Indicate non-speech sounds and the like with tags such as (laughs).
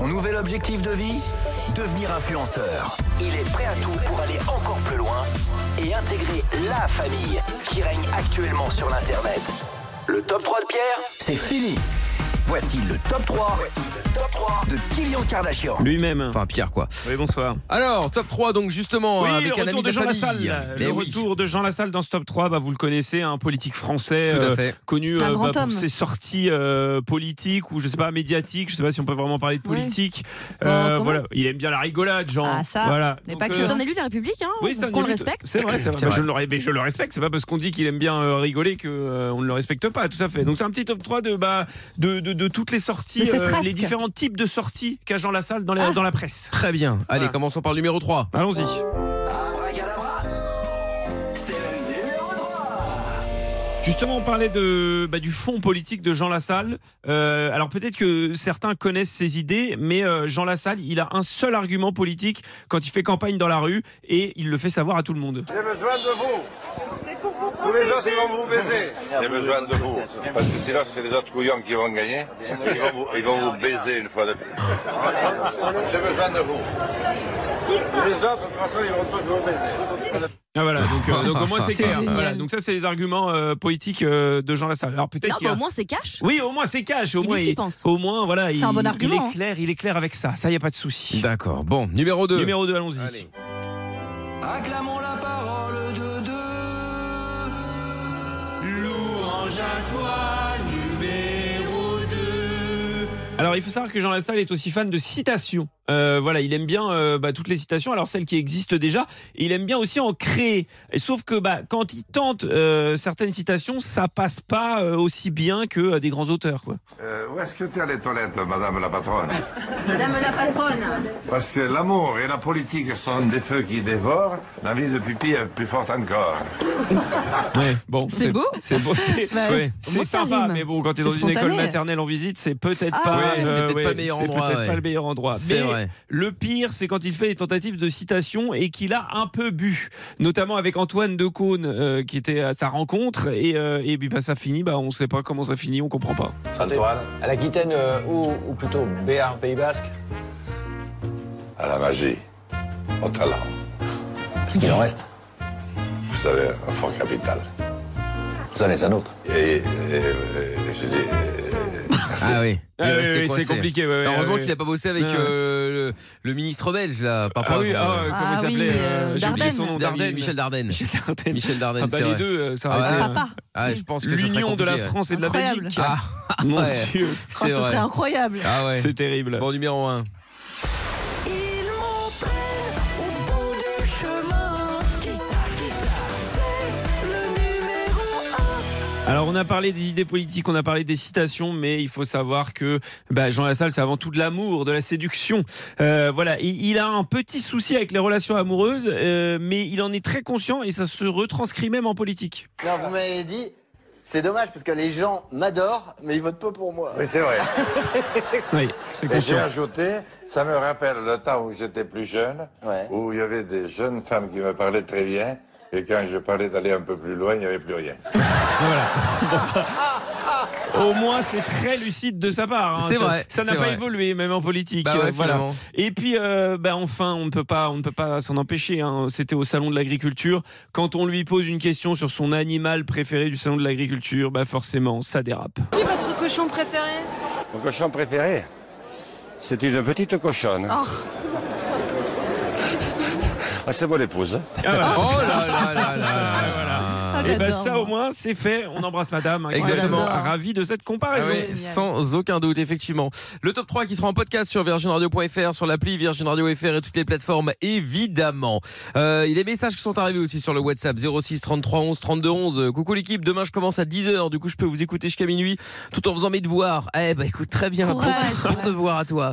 Son nouvel objectif de vie Devenir influenceur. Il est prêt à tout pour aller encore plus loin et intégrer la famille qui règne actuellement sur l'Internet. Le top 3 de Pierre, c'est fini. Voici le top 3, Voici le top 3 de Kylian Kardashian. Lui-même. Enfin, Pierre, quoi. Oui, bonsoir. Alors, top 3, donc justement, Oui, avec le un ami retour de, de Jean famille. Lassalle. Mais le oui. retour de Jean Lassalle dans ce top 3, bah, vous le connaissez, un politique français Tout à euh, connu Un euh, grand bah, pour homme. ses sorties euh, politiques ou je sais pas médiatiques, je sais pas si on peut vraiment parler de politique. Euh, voilà, il aime bien la rigolade, Jean. Ah, ça, voilà. mais Donc, pas que. C'est un élu de la République, hein, Oui, c'est un qu'on le respecte. C'est vrai, c'est vrai. Bah. Je, le, mais je le respecte. C'est pas parce qu'on dit qu'il aime bien rigoler que euh, on ne le respecte pas. Tout à fait. Donc c'est un petit top 3 de bah de, de, de toutes les sorties, euh, les différents types de sorties qu'a Jean Lassalle dans, les- Ah. dans la presse. Très bien. Allez, Voilà. commençons par le numéro 3. Allons-y. Abracadabra, c'est le numéro 3. Justement, on parlait de, bah, du fond politique de Jean Lassalle. Euh, alors peut-être que certains connaissent ses idées, mais euh, Jean Lassalle, il a un seul argument politique quand il fait campagne dans la rue et il le fait savoir à tout le monde. J'ai besoin de vous. Tous les autres, ils vont vous baiser. J'ai besoin de vous. Parce que sinon, c'est les autres couillons qui vont gagner. Ils vont vous, ils vont vous baiser une fois de plus. J'ai besoin de vous. Les autres, de toute façon, ils vont tous vous baiser. Ah voilà, donc, euh, donc au moins c'est clair. Voilà, donc ça c'est les arguments euh, politiques euh, de Jean Lassalle. Alors peut-être qu'il bah, a- au moins c'est cash. Oui, au moins c'est cash. Au Il moins, dit ce qu'il pense. au moins voilà, il, C'est un bon il argument, est clair, il est clair avec ça. Ça y a pas de souci. D'accord. Bon, numéro 2. Numéro 2, allons-y. Allez. Acclamons à toi, numéro 2. Alors, il faut savoir que Jean Lassalle est aussi fan de citations. Euh, voilà, il aime bien euh, bah, toutes les citations, alors celles qui existent déjà, et il aime bien aussi en créer. Et sauf que bah, quand il tente euh, certaines citations, ça passe pas euh, aussi bien que euh, des grands auteurs. Quoi. Euh, où est-ce que tu as les toilettes, madame la patronne? Madame la patronne. Parce que l'amour et la politique sont des feux qui dévorent. La vie de pipi est plus forte encore. Ouais, bon, C'est beau. C'est beau, c'est (laughs) Bah, ouais, sympa, mais bon, quand tu es dans une école maternelle en visite, c'est peut-être Ah pas, ouais, c'est peut-être ouais, pas le meilleur c'est endroit, ouais. le pire, c'est quand il fait des tentatives de citation et qu'il a un peu bu, notamment avec Antoine Decaune euh, qui était à sa rencontre et, euh, et puis bah, ça finit, bah on sait pas comment ça finit, on comprend pas. Antoine À l'Aquitaine euh, ou, ou plutôt Béarn, Pays Basque? À la magie, au talent. Ce qu'il en reste, Vous savez, un fort capital. ça en est un autre. Et, et- et- Ah oui. Ah oui, oui, c'est compliqué. ouais, Heureusement qu'il a pas bossé avec euh, le, le ministre belge là, papa. Ah oui, bon, ah, euh, comment Ah il s'appelait oui, euh, euh, J'ai oublié son Dardenne. nom. Dardenne. Michel Dardenne. (laughs) Michel Dardenne. Michel Dardenne, Ah bah, les deux, euh, ça Ah aurait été, Papa. Ah, je pense que l'union de la. France et de la Incroyable. Belgique. Ah, Mon ouais. Dieu, Oh, C'est ça vrai. serait incroyable. Ah ouais. c'est terrible. Bon, numéro 1. Alors on a parlé des idées politiques, on a parlé des citations, mais il faut savoir que bah, Jean Lassalle c'est avant tout de l'amour, de la séduction. Euh, voilà, Et il a un petit souci avec les relations amoureuses, euh, mais il en est très conscient et ça se retranscrit même en politique. Non, vous m'avez dit, c'est dommage parce que les gens m'adorent, mais ils votent pas pour moi. Oui, c'est vrai. (laughs) Oui, c'est Et j'ai ajouté, ça me rappelle le temps où j'étais plus jeune, Ouais. où il y avait des jeunes femmes qui me parlaient très bien, et quand je parlais d'aller un peu plus loin, il n'y avait plus rien. (laughs) Voilà. Au moins, c'est très lucide de sa part. hein. C'est vrai, Ça n'a pas vrai. évolué, même en politique. Bah ouais, Euh, voilà. Et puis, euh, bah, enfin, on ne peut pas, on ne peut pas s'en empêcher. hein. C'était au salon de l'agriculture. Quand on lui pose une question sur son animal préféré du salon de l'agriculture, bah forcément, ça dérape. Qui est votre cochon préféré? Mon cochon préféré, c'est une petite cochonne. Oh, Ah, c'est mon épouse. Ah, voilà. Oh là là là là là. Voilà. Ah, Et ben j'adore, ça au moins c'est fait. On embrasse Madame. hein, qui Exactement. Ravi de cette Ah comparaison. ouais, Génial. sans aucun doute, effectivement. Le top 3 qui sera en podcast sur virginradio.fr, sur l'appli Virgin Radio FR et toutes les plateformes, évidemment. Euh, il y a des messages qui sont arrivés aussi sur le WhatsApp 06 33 11 32 11. Euh, Coucou l'équipe, demain je commence à 10h, du coup je peux vous écouter jusqu'à minuit tout en faisant mes devoirs. Eh bah écoute, très bien, bon, bon devoir à toi.